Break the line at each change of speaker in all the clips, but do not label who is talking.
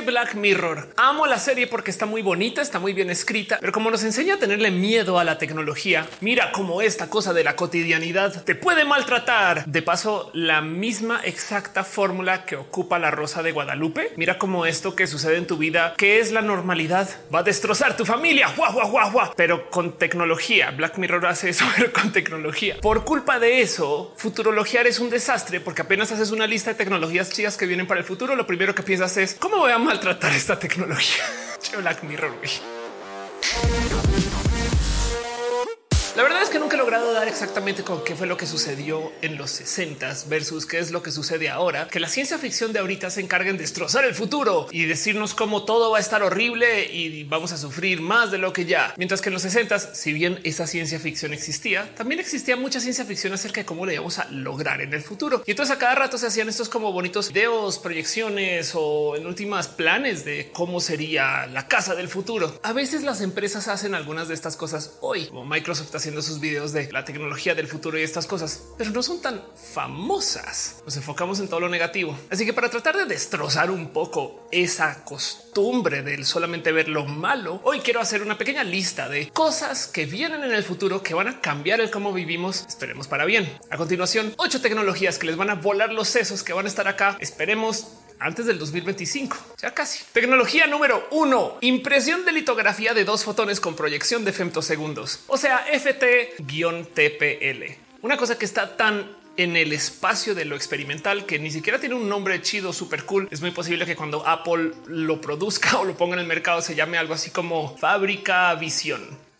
Black Mirror. Amo la serie porque está muy bonita, está muy bien escrita, pero como nos enseña a tenerle miedo a la tecnología, mira cómo esta cosa de la cotidianidad te puede maltratar. De paso, la misma exacta fórmula que ocupa la rosa de Guadalupe. Mira cómo esto que sucede en tu vida, que es la normalidad, va a destrozar tu familia. Guau, guau, guau, guau. Pero con tecnología. Black Mirror hace eso pero con tecnología. Por culpa de eso, futurologiar es un desastre porque apenas haces una lista de tecnologías chidas que vienen para el futuro. Lo primero que piensas es cómo voy a maltratar esta tecnología. Black Mirror. La verdad es que nunca he logrado dar exactamente con qué fue lo que sucedió en los 60 versus qué es lo que sucede ahora. Que la ciencia ficción de ahorita se encarguen de destrozar el futuro y decirnos cómo todo va a estar horrible y vamos a sufrir más de lo que ya. Mientras que en los 60, si bien esa ciencia ficción existía, también existía mucha ciencia ficción acerca de cómo le íbamos a lograr en el futuro. Y entonces a cada rato se hacían estos como bonitos videos, proyecciones o en últimas planes de cómo sería la casa del futuro. A veces las empresas hacen algunas de estas cosas hoy, como Microsoft haciendo sus videos de la tecnología del futuro y estas cosas, pero no son tan famosas. Nos enfocamos en todo lo negativo. Así que para tratar de destrozar un poco esa costumbre del solamente ver lo malo, hoy quiero hacer una pequeña lista de cosas que vienen en el futuro que van a cambiar el cómo vivimos. Esperemos para bien. A continuación, ocho tecnologías que les van a volar los sesos que van a estar acá. Esperemos antes del 2025. Ya casi. Tecnología número uno, impresión de litografía de dos fotones con proyección de femtosegundos, o sea, FT-TPL. Una cosa que está tan en el espacio de lo experimental que ni siquiera tiene un nombre chido, súper cool. Es muy posible que cuando Apple lo produzca o lo ponga en el mercado se llame algo así como fábrica visión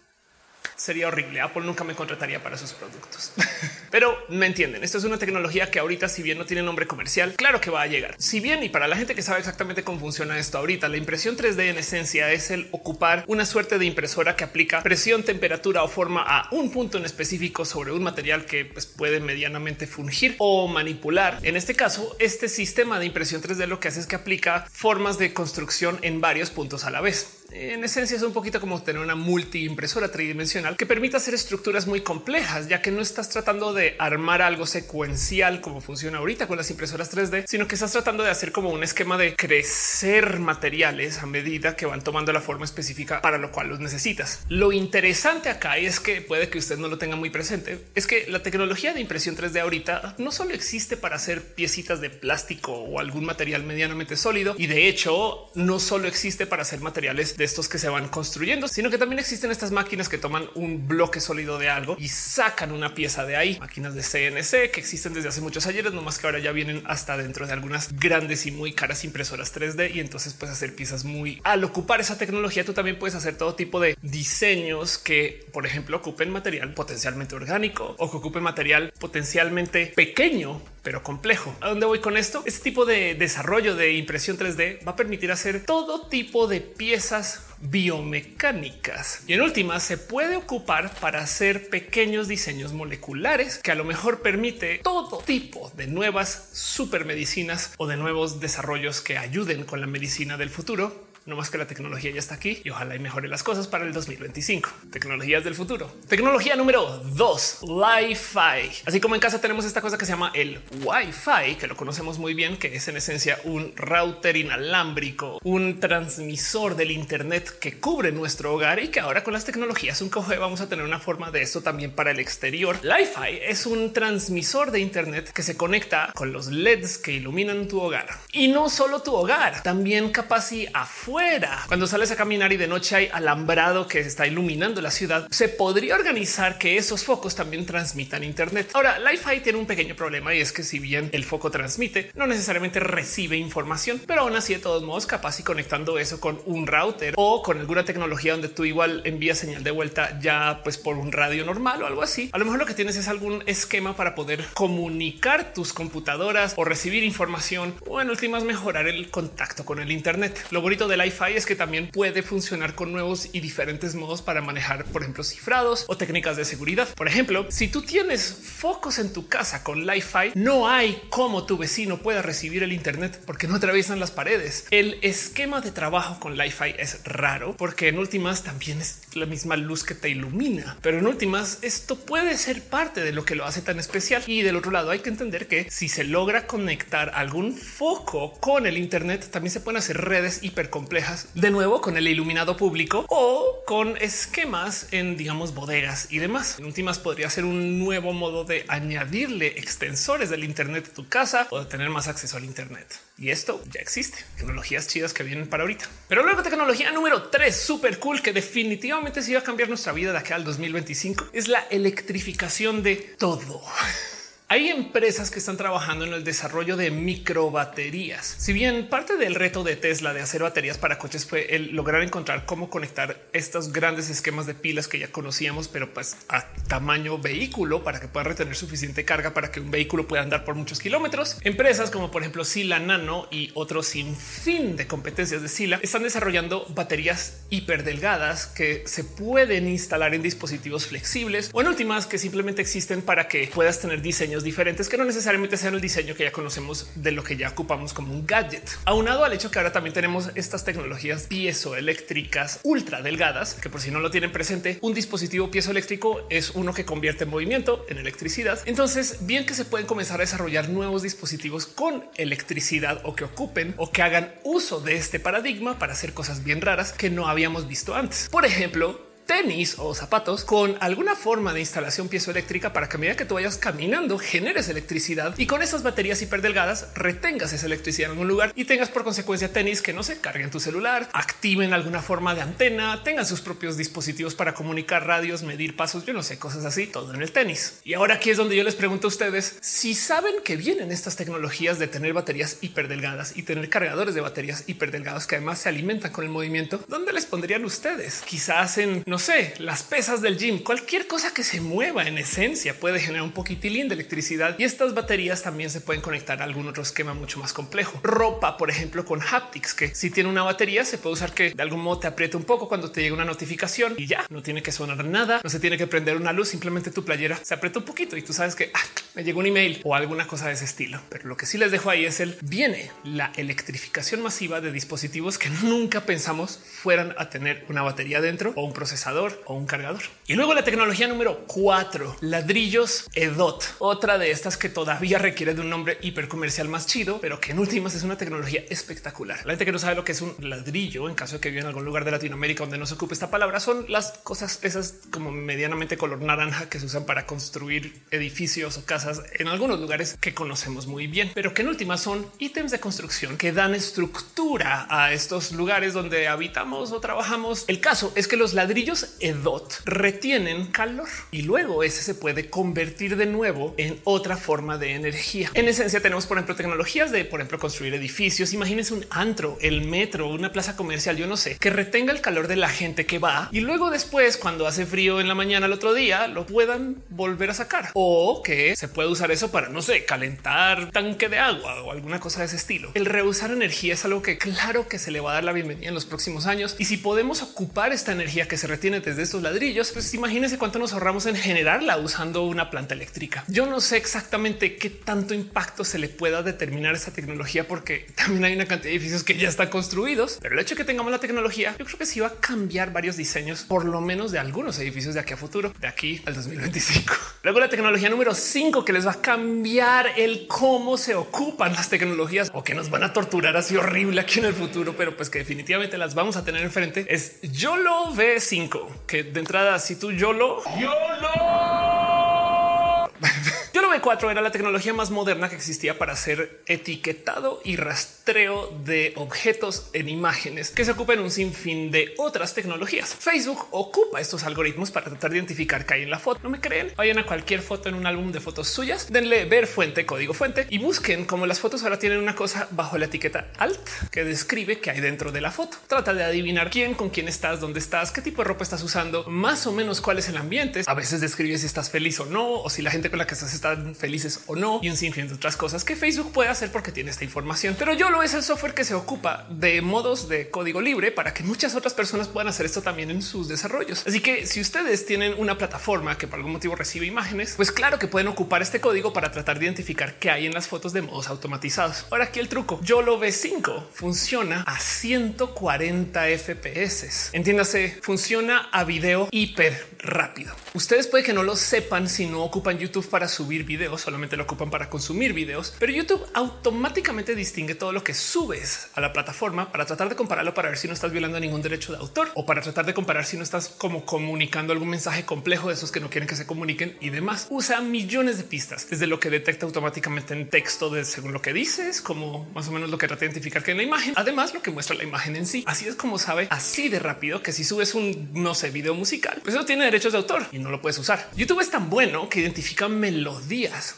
sería horrible. Apple nunca me contrataría para sus productos, pero me entienden. Esto es una tecnología que ahorita, si bien no tiene nombre comercial, claro que va a llegar. Si bien y para la gente que sabe exactamente cómo funciona esto ahorita, la impresión 3D en esencia es el ocupar una suerte de impresora que aplica presión, temperatura o forma a un punto en específico sobre un material que pues, puede medianamente fungir o manipular. En este caso, este sistema de impresión 3D lo que hace es que aplica formas de construcción en varios puntos a la vez en esencia es un poquito como tener una multiimpresora tridimensional que permite hacer estructuras muy complejas, ya que no estás tratando de armar algo secuencial como funciona ahorita con las impresoras 3D, sino que estás tratando de hacer como un esquema de crecer materiales a medida que van tomando la forma específica para lo cual los necesitas. Lo interesante acá es que puede que usted no lo tenga muy presente, es que la tecnología de impresión 3D ahorita no solo existe para hacer piecitas de plástico o algún material medianamente sólido, y de hecho no solo existe para hacer materiales estos que se van construyendo, sino que también existen estas máquinas que toman un bloque sólido de algo y sacan una pieza de ahí. Máquinas de CNC que existen desde hace muchos ayeres, no más que ahora ya vienen hasta dentro de algunas grandes y muy caras impresoras 3D y entonces puedes hacer piezas muy al ocupar esa tecnología. Tú también puedes hacer todo tipo de diseños que, por ejemplo, ocupen material potencialmente orgánico o que ocupen material potencialmente pequeño pero complejo. ¿A dónde voy con esto? Este tipo de desarrollo de impresión 3D va a permitir hacer todo tipo de piezas biomecánicas y en última se puede ocupar para hacer pequeños diseños moleculares que a lo mejor permite todo tipo de nuevas supermedicinas o de nuevos desarrollos que ayuden con la medicina del futuro no más que la tecnología ya está aquí y ojalá y mejore las cosas para el 2025. Tecnologías del futuro. Tecnología número dos, Wi-Fi. Así como en casa tenemos esta cosa que se llama el Wi-Fi, que lo conocemos muy bien, que es en esencia un router inalámbrico, un transmisor del Internet que cubre nuestro hogar y que ahora con las tecnologías un coge vamos a tener una forma de esto también para el exterior. Wi-Fi es un transmisor de Internet que se conecta con los LEDs que iluminan tu hogar y no solo tu hogar, también capaz y afuera cuando sales a caminar y de noche hay alambrado que está iluminando la ciudad, se podría organizar que esos focos también transmitan Internet. Ahora, Li-Fi tiene un pequeño problema y es que si bien el foco transmite, no necesariamente recibe información, pero aún así de todos modos capaz y conectando eso con un router o con alguna tecnología donde tú igual envías señal de vuelta ya pues por un radio normal o algo así. A lo mejor lo que tienes es algún esquema para poder comunicar tus computadoras o recibir información o en últimas mejorar el contacto con el Internet. Lo bonito de Li-Fi es que también puede funcionar con nuevos y diferentes modos para manejar, por ejemplo, cifrados o técnicas de seguridad. Por ejemplo, si tú tienes focos en tu casa con Li-Fi, no hay cómo tu vecino pueda recibir el Internet porque no atraviesan las paredes. El esquema de trabajo con Li-Fi es raro porque en últimas también es la misma luz que te ilumina, pero en últimas esto puede ser parte de lo que lo hace tan especial. Y del otro lado hay que entender que si se logra conectar algún foco con el Internet, también se pueden hacer redes hiper complejas de nuevo con el iluminado público o con esquemas en digamos bodegas y demás. En últimas podría ser un nuevo modo de añadirle extensores del Internet a tu casa o de tener más acceso al Internet. Y esto ya existe. Tecnologías chidas que vienen para ahorita. Pero luego tecnología número 3, súper cool, que definitivamente se iba a cambiar nuestra vida de acá al 2025, es la electrificación de todo. Hay empresas que están trabajando en el desarrollo de microbaterías. Si bien parte del reto de Tesla de hacer baterías para coches fue el lograr encontrar cómo conectar estos grandes esquemas de pilas que ya conocíamos, pero pues a tamaño vehículo para que pueda retener suficiente carga para que un vehículo pueda andar por muchos kilómetros. Empresas como por ejemplo Sila Nano y otros sin fin de competencias de Sila están desarrollando baterías hiper delgadas que se pueden instalar en dispositivos flexibles o en últimas que simplemente existen para que puedas tener diseños diferentes que no necesariamente sean el diseño que ya conocemos de lo que ya ocupamos como un gadget. Aunado al hecho que ahora también tenemos estas tecnologías piezoeléctricas ultra delgadas, que por si no lo tienen presente, un dispositivo piezoeléctrico es uno que convierte movimiento en electricidad. Entonces, bien que se pueden comenzar a desarrollar nuevos dispositivos con electricidad o que ocupen o que hagan uso de este paradigma para hacer cosas bien raras que no habíamos visto antes. Por ejemplo, tenis o zapatos con alguna forma de instalación piezoeléctrica para que a medida que tú vayas caminando generes electricidad y con esas baterías hiperdelgadas retengas esa electricidad en algún lugar y tengas por consecuencia tenis que no se carguen tu celular, activen alguna forma de antena, tengan sus propios dispositivos para comunicar radios, medir pasos, yo no sé, cosas así, todo en el tenis. Y ahora aquí es donde yo les pregunto a ustedes si saben que vienen estas tecnologías de tener baterías hiperdelgadas y tener cargadores de baterías hiperdelgadas que además se alimentan con el movimiento, ¿dónde les pondrían ustedes? Quizás en no sé, las pesas del gym, cualquier cosa que se mueva en esencia puede generar un poquitilín de electricidad y estas baterías también se pueden conectar a algún otro esquema mucho más complejo. Ropa, por ejemplo, con haptics, que si tiene una batería se puede usar que de algún modo te apriete un poco cuando te llega una notificación y ya no tiene que sonar nada, no se tiene que prender una luz, simplemente tu playera se aprieta un poquito y tú sabes que ah, me llegó un email o alguna cosa de ese estilo. Pero lo que sí les dejo ahí es el viene la electrificación masiva de dispositivos que nunca pensamos fueran a tener una batería dentro o un procesador o un cargador. Y luego la tecnología número cuatro, ladrillos EDOT, otra de estas que todavía requiere de un nombre hipercomercial más chido, pero que en últimas es una tecnología espectacular. La gente que no sabe lo que es un ladrillo, en caso de que viva en algún lugar de Latinoamérica donde no se ocupe esta palabra, son las cosas esas como medianamente color naranja que se usan para construir edificios o casas en algunos lugares que conocemos muy bien, pero que en últimas son ítems de construcción que dan estructura a estos lugares donde habitamos o trabajamos. El caso es que los ladrillos EDOT retienen calor y luego ese se puede convertir de nuevo en otra forma de energía. En esencia tenemos, por ejemplo, tecnologías de, por ejemplo, construir edificios. Imagínense un antro, el metro, una plaza comercial, yo no sé, que retenga el calor de la gente que va y luego después, cuando hace frío en la mañana al otro día, lo puedan volver a sacar o que se puede usar eso para, no sé, calentar tanque de agua o alguna cosa de ese estilo. El reusar energía es algo que claro que se le va a dar la bienvenida en los próximos años y si podemos ocupar esta energía que se obtiene desde estos ladrillos, pues imagínense cuánto nos ahorramos en generarla usando una planta eléctrica. Yo no sé exactamente qué tanto impacto se le pueda determinar a esta tecnología, porque también hay una cantidad de edificios que ya están construidos, pero el hecho de que tengamos la tecnología, yo creo que sí va a cambiar varios diseños, por lo menos de algunos edificios de aquí a futuro, de aquí al 2025. Luego la tecnología número 5 que les va a cambiar el cómo se ocupan las tecnologías o que nos van a torturar así horrible aquí en el futuro, pero pues que definitivamente las vamos a tener enfrente es yo lo ve 5 que de entrada, si tú yo lo, yo lo V4 era la tecnología más moderna que existía para hacer etiquetado y rastreo de objetos en imágenes que se ocupan un sinfín de otras tecnologías. Facebook ocupa estos algoritmos para tratar de identificar qué hay en la foto. No me creen? Vayan a cualquier foto en un álbum de fotos suyas, denle ver fuente, código fuente y busquen como las fotos ahora tienen una cosa bajo la etiqueta alt que describe qué hay dentro de la foto. Trata de adivinar quién, con quién estás, dónde estás, qué tipo de ropa estás usando, más o menos cuál es el ambiente. A veces describe si estás feliz o no, o si la gente con la que estás está felices o no y un sinfín de otras cosas que Facebook puede hacer porque tiene esta información. Pero YOLO es el software que se ocupa de modos de código libre para que muchas otras personas puedan hacer esto también en sus desarrollos. Así que si ustedes tienen una plataforma que por algún motivo recibe imágenes, pues claro que pueden ocupar este código para tratar de identificar qué hay en las fotos de modos automatizados. Ahora aquí el truco. YOLO V5 funciona a 140 FPS. Entiéndase, funciona a video hiper rápido. Ustedes puede que no lo sepan si no ocupan YouTube para subir videos, solamente lo ocupan para consumir videos, pero YouTube automáticamente distingue todo lo que subes a la plataforma para tratar de compararlo para ver si no estás violando ningún derecho de autor o para tratar de comparar si no estás como comunicando algún mensaje complejo de esos que no quieren que se comuniquen y demás. Usa millones de pistas desde lo que detecta automáticamente en texto de según lo que dices, como más o menos lo que trata de identificar que en la imagen, además lo que muestra la imagen en sí. Así es como sabe así de rápido que si subes un no sé video musical, pues eso tiene derechos de autor y no lo puedes usar. YouTube es tan bueno que identifica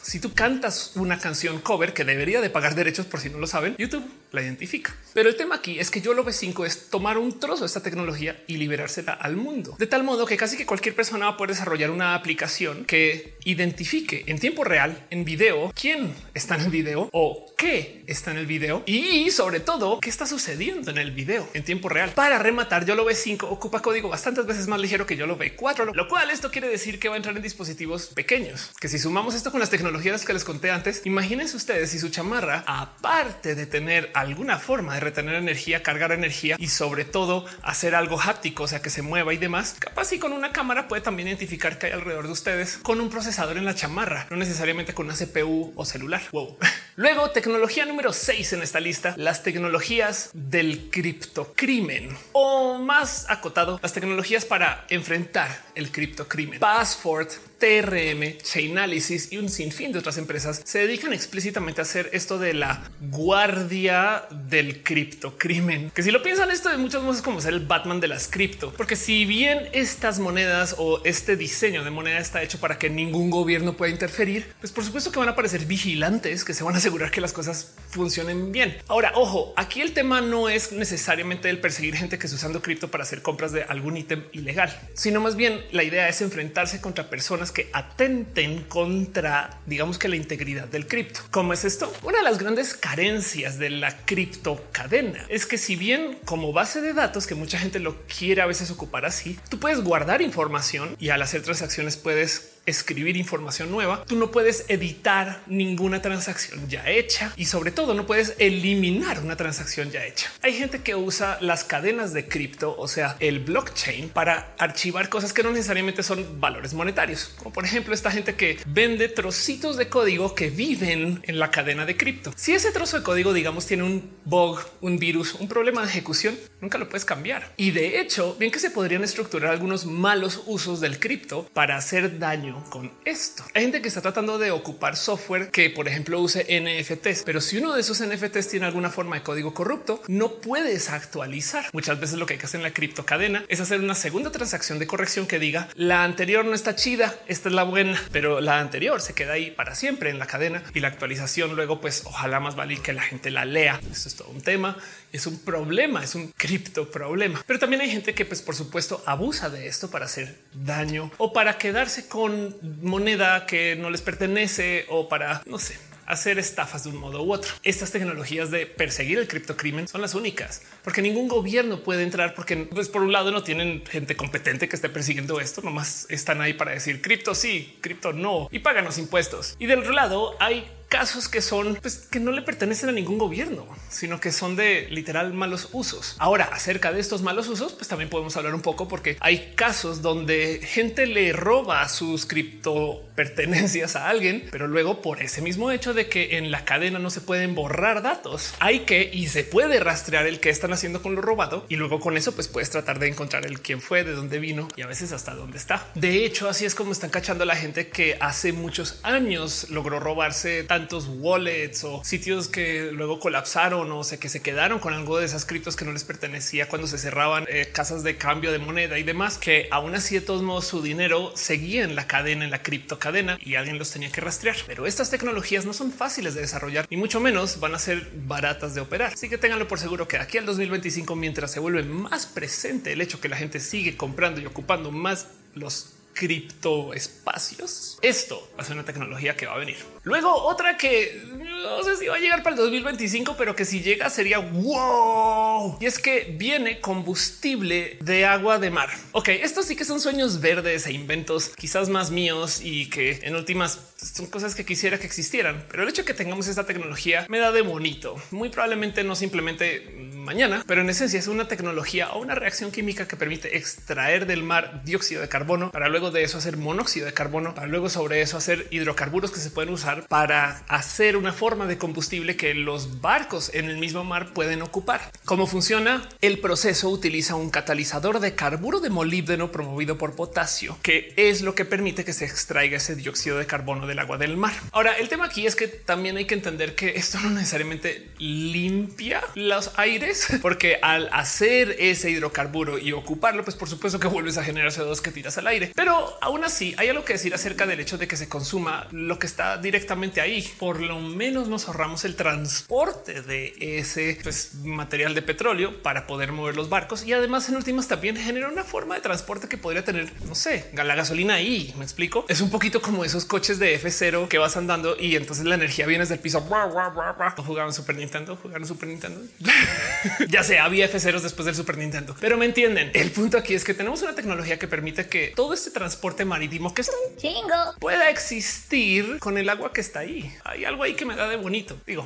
Si tú cantas una canción cover que debería de pagar derechos por si no lo saben, YouTube la identifica. Pero el tema aquí es que yo lo V5 es tomar un trozo de esta tecnología y liberársela al mundo. De tal modo que casi que cualquier persona va a poder desarrollar una aplicación que identifique en tiempo real, en video, quién está en el video o qué está en el video y sobre todo qué está sucediendo en el video en tiempo real. Para rematar, yo lo V5 ocupa código bastantes veces más ligero que yo lo V4, lo cual esto quiere decir que va a entrar en dispositivos pequeños. Que si sumamos esto con las tecnologías que les conté antes, imagínense ustedes si su chamarra, aparte de tener alguna forma de retener energía, cargar energía y sobre todo hacer algo háptico, o sea, que se mueva y demás, capaz y con una cámara puede también identificar que hay alrededor de ustedes con un procesador en la chamarra, no necesariamente con una CPU o celular. Wow. Luego, tecnología número 6 en esta lista, las tecnologías del criptocrimen o más acotado, las tecnologías para enfrentar el criptocrimen. Password TRM, Chainalysis y un sinfín de otras empresas se dedican explícitamente a hacer esto de la guardia del criptocrimen. Que si lo piensan, esto de muchos modos es como ser el Batman de las cripto, porque si bien estas monedas o este diseño de moneda está hecho para que ningún gobierno pueda interferir, pues por supuesto que van a aparecer vigilantes que se van a asegurar que las cosas funcionen bien. Ahora, ojo, aquí el tema no es necesariamente el perseguir gente que está usando cripto para hacer compras de algún ítem ilegal, sino más bien la idea es enfrentarse contra personas que atenten contra, digamos que la integridad del cripto. ¿Cómo es esto? Una de las grandes carencias de la cripto cadena es que si bien como base de datos que mucha gente lo quiere a veces ocupar así, tú puedes guardar información y al hacer transacciones puedes escribir información nueva, tú no puedes editar ninguna transacción ya hecha y sobre todo no puedes eliminar una transacción ya hecha. Hay gente que usa las cadenas de cripto, o sea, el blockchain para archivar cosas que no necesariamente son valores monetarios, como por ejemplo esta gente que vende trocitos de código que viven en la cadena de cripto. Si ese trozo de código, digamos, tiene un bug, un virus, un problema de ejecución, nunca lo puedes cambiar. Y de hecho, bien que se podrían estructurar algunos malos usos del cripto para hacer daño con esto. Hay gente que está tratando de ocupar software que, por ejemplo, use NFTs, pero si uno de esos NFTs tiene alguna forma de código corrupto, no puedes actualizar. Muchas veces lo que hay que hacer en la criptocadena es hacer una segunda transacción de corrección que diga la anterior no está chida, esta es la buena, pero la anterior se queda ahí para siempre en la cadena y la actualización luego, pues ojalá más vale que la gente la lea. Esto es todo un tema, es un problema, es un cripto problema, pero también hay gente que, pues por supuesto, abusa de esto para hacer daño o para quedarse con moneda que no les pertenece o para, no sé, hacer estafas de un modo u otro. Estas tecnologías de perseguir el criptocrimen son las únicas, porque ningún gobierno puede entrar porque pues, por un lado no tienen gente competente que esté persiguiendo esto, nomás están ahí para decir cripto sí, cripto no y pagan los impuestos. Y del otro lado hay casos que son pues, que no le pertenecen a ningún gobierno, sino que son de literal malos usos. Ahora, acerca de estos malos usos, pues también podemos hablar un poco porque hay casos donde gente le roba sus cripto pertenencias a alguien, pero luego por ese mismo hecho de que en la cadena no se pueden borrar datos, hay que y se puede rastrear el que están haciendo con lo robado y luego con eso pues puedes tratar de encontrar el quién fue, de dónde vino y a veces hasta dónde está. De hecho, así es como están cachando a la gente que hace muchos años logró robarse tantos wallets o sitios que luego colapsaron o sea que se quedaron con algo de esas criptos que no les pertenecía cuando se cerraban eh, casas de cambio de moneda y demás, que aún así de todos modos su dinero seguía en la cadena, en la cripto cadena y alguien los tenía que rastrear. Pero estas tecnologías no son fáciles de desarrollar y mucho menos van a ser baratas de operar. Así que ténganlo por seguro que aquí al 2025, mientras se vuelve más presente el hecho que la gente sigue comprando y ocupando más los criptoespacios. Esto ser una tecnología que va a venir. Luego otra que no sé si va a llegar para el 2025, pero que si llega sería wow. Y es que viene combustible de agua de mar. Ok, estos sí que son sueños verdes e inventos quizás más míos y que en últimas son cosas que quisiera que existieran. Pero el hecho de que tengamos esta tecnología me da de bonito. Muy probablemente no simplemente mañana, pero en esencia es una tecnología o una reacción química que permite extraer del mar dióxido de carbono para luego de eso hacer monóxido de carbono, para luego sobre eso hacer hidrocarburos que se pueden usar para hacer una forma de combustible que los barcos en el mismo mar pueden ocupar. ¿Cómo funciona? El proceso utiliza un catalizador de carburo de molibdeno promovido por potasio, que es lo que permite que se extraiga ese dióxido de carbono del agua del mar. Ahora, el tema aquí es que también hay que entender que esto no necesariamente limpia los aires, porque al hacer ese hidrocarburo y ocuparlo, pues por supuesto que vuelves a generar CO2 que tiras al aire. Pero aún así hay algo que decir acerca del hecho de que se consuma lo que está directamente ahí. Por lo menos nos ahorramos el transporte de ese pues, material de petróleo para poder mover los barcos y además en últimas también genera una forma de transporte que podría tener, no sé, la gasolina ahí. Me explico. Es un poquito como esos coches de F0 que vas andando y entonces la energía viene desde el piso. Jugaban Super Nintendo, jugaron Super Nintendo. ya sé, había F0 después del Super Nintendo, pero me entienden. El punto aquí es que tenemos una tecnología que permite que todo este transporte marítimo que es un chingo pueda existir con el agua que está ahí. Hay algo ahí que me da de bonito. Digo,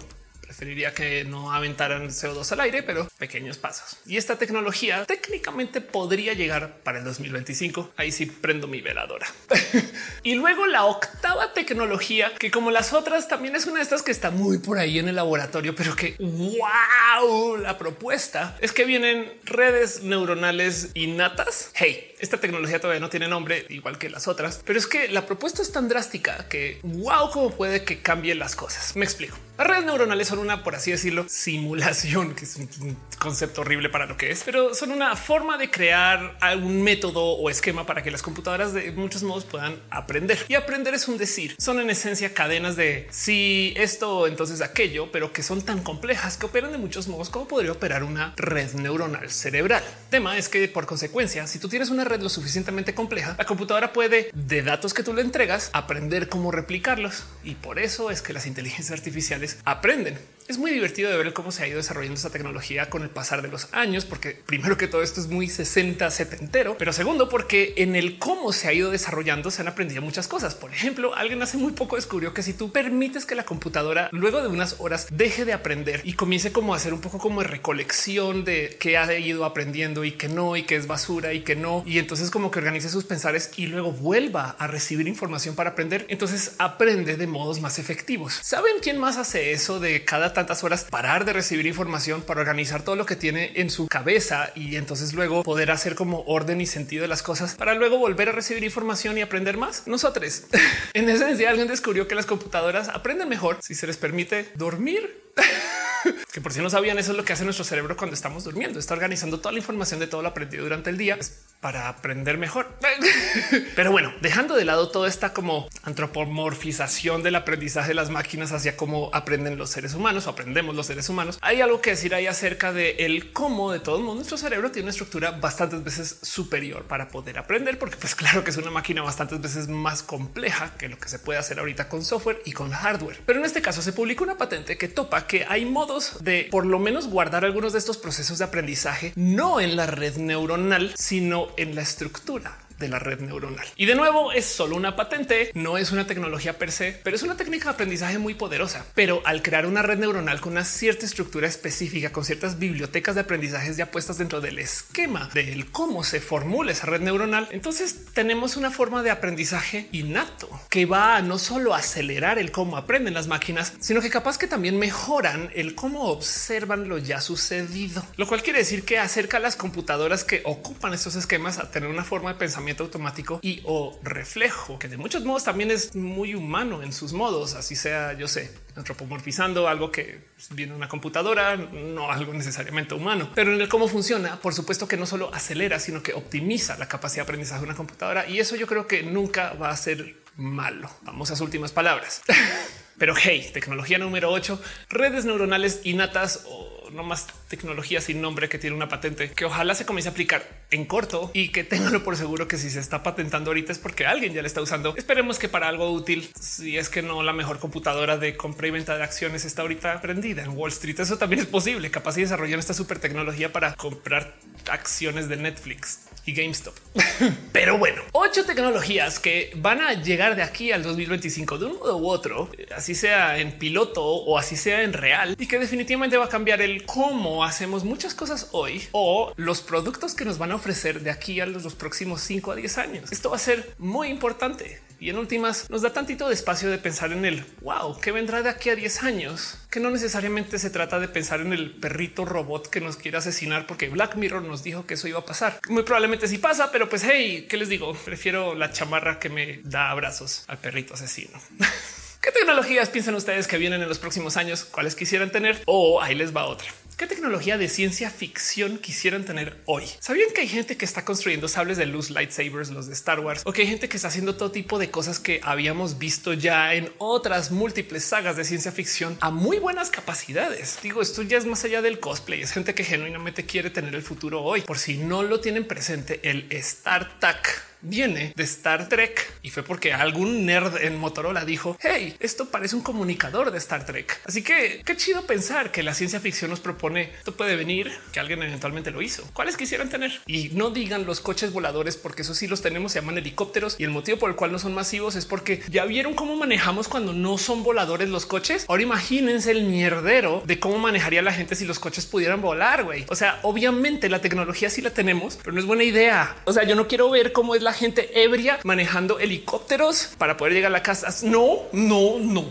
preferiría que no aventaran CO2 al aire, pero pequeños pasos. Y esta tecnología técnicamente podría llegar para el 2025. Ahí sí prendo mi veladora. y luego la octava tecnología, que como las otras también es una de estas que está muy por ahí en el laboratorio, pero que wow, la propuesta es que vienen redes neuronales innatas. Hey, esta tecnología todavía no tiene nombre, igual que las otras, pero es que la propuesta es tan drástica que wow, cómo puede que cambie las cosas. Me explico. Las redes neuronales son una, por así decirlo, simulación, que es un concepto horrible para lo que es, pero son una forma de crear algún método o esquema para que las computadoras de muchos modos puedan aprender. Y aprender es un decir. Son en esencia cadenas de si esto, entonces aquello, pero que son tan complejas que operan de muchos modos como podría operar una red neuronal cerebral. tema es que por consecuencia, si tú tienes una red lo suficientemente compleja, la computadora puede de datos que tú le entregas aprender cómo replicarlos. Y por eso es que las inteligencias artificiales aprenden. Es muy divertido de ver cómo se ha ido desarrollando esta tecnología con el pasar de los años, porque primero que todo esto es muy 60, 70, pero segundo porque en el cómo se ha ido desarrollando se han aprendido muchas cosas. Por ejemplo, alguien hace muy poco descubrió que si tú permites que la computadora luego de unas horas deje de aprender y comience como a hacer un poco como de recolección de qué ha ido aprendiendo y que no, y que es basura y que no, y entonces como que organice sus pensares y luego vuelva a recibir información para aprender, entonces aprende de modos más efectivos. ¿Saben quién más hace eso de cada tantas horas parar de recibir información para organizar todo lo que tiene en su cabeza y entonces luego poder hacer como orden y sentido de las cosas para luego volver a recibir información y aprender más. Nosotros en esencia alguien descubrió que las computadoras aprenden mejor si se les permite dormir. que por si no sabían, eso es lo que hace nuestro cerebro cuando estamos durmiendo. Está organizando toda la información de todo lo aprendido durante el día para aprender mejor. Pero bueno, dejando de lado toda esta como antropomorfización del aprendizaje de las máquinas hacia cómo aprenden los seres humanos o aprendemos los seres humanos, hay algo que decir ahí acerca de el cómo de todo modo nuestro cerebro tiene una estructura bastantes veces superior para poder aprender, porque pues claro que es una máquina bastantes veces más compleja que lo que se puede hacer ahorita con software y con hardware. Pero en este caso se publicó una patente que topa que hay modos de por lo menos guardar algunos de estos procesos de aprendizaje, no en la red neuronal, sino en la estructura de la red neuronal. Y de nuevo es solo una patente, no es una tecnología per se, pero es una técnica de aprendizaje muy poderosa. Pero al crear una red neuronal con una cierta estructura específica, con ciertas bibliotecas de aprendizajes ya puestas dentro del esquema del cómo se formula esa red neuronal, entonces tenemos una forma de aprendizaje innato que va a no solo acelerar el cómo aprenden las máquinas, sino que capaz que también mejoran el cómo observan lo ya sucedido, lo cual quiere decir que acerca a las computadoras que ocupan estos esquemas a tener una forma de pensamiento automático y o reflejo, que de muchos modos también es muy humano en sus modos, así sea, yo sé, antropomorfizando algo que viene una computadora, no algo necesariamente humano, pero en el cómo funciona, por supuesto que no solo acelera, sino que optimiza la capacidad de aprendizaje de una computadora y eso yo creo que nunca va a ser malo. Vamos a sus últimas palabras. Pero hey, tecnología número 8, redes neuronales innatas o no más tecnología sin nombre que tiene una patente que ojalá se comience a aplicar en corto y que tenganlo por seguro que si se está patentando ahorita es porque alguien ya le está usando. Esperemos que para algo útil, si es que no la mejor computadora de compra y venta de acciones está ahorita prendida en Wall Street. Eso también es posible. Capaz y desarrollar esta super tecnología para comprar acciones de Netflix y GameStop. Pero bueno, ocho tecnologías que van a llegar de aquí al 2025 de un modo u otro, así sea en piloto o así sea en real, y que definitivamente va a cambiar el cómo hacemos muchas cosas hoy o los productos que nos van a ofrecer de aquí a los próximos 5 a 10 años. Esto va a ser muy importante y en últimas nos da tantito de espacio de pensar en el wow que vendrá de aquí a 10 años, que no necesariamente se trata de pensar en el perrito robot que nos quiere asesinar, porque Black Mirror nos dijo que eso iba a pasar. Muy probablemente sí pasa, pero pues hey, ¿qué les digo? Prefiero la chamarra que me da abrazos al perrito asesino. ¿Qué tecnologías piensan ustedes que vienen en los próximos años? ¿Cuáles quisieran tener? O ahí les va otra. ¿Qué tecnología de ciencia ficción quisieran tener hoy? ¿Sabían que hay gente que está construyendo sables de luz lightsabers, los de Star Wars, o que hay gente que está haciendo todo tipo de cosas que habíamos visto ya en otras múltiples sagas de ciencia ficción a muy buenas capacidades? Digo, esto ya es más allá del cosplay, es gente que genuinamente quiere tener el futuro hoy. Por si no lo tienen presente, el Star Trek viene de Star Trek y fue porque algún nerd en Motorola dijo hey, esto parece un comunicador de Star Trek. Así que qué chido pensar que la ciencia ficción nos propone esto puede venir, que alguien eventualmente lo hizo. ¿Cuáles quisieran tener? Y no digan los coches voladores porque eso sí los tenemos, se llaman helicópteros y el motivo por el cual no son masivos es porque ya vieron cómo manejamos cuando no son voladores los coches. Ahora imagínense el mierdero de cómo manejaría la gente si los coches pudieran volar. güey. O sea, obviamente la tecnología sí la tenemos, pero no es buena idea. O sea, yo no quiero ver cómo es la gente ebria manejando helicópteros para poder llegar a la casa. No, no, no.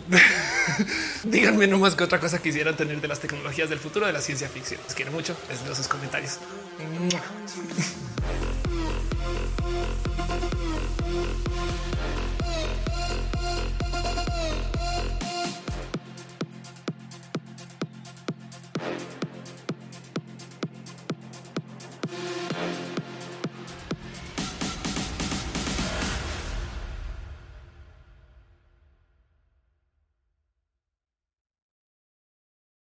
Díganme nomás que otra cosa quisieran tener de las tecnologías del futuro de la ciencia ficción. Les quiero mucho. Les sus comentarios.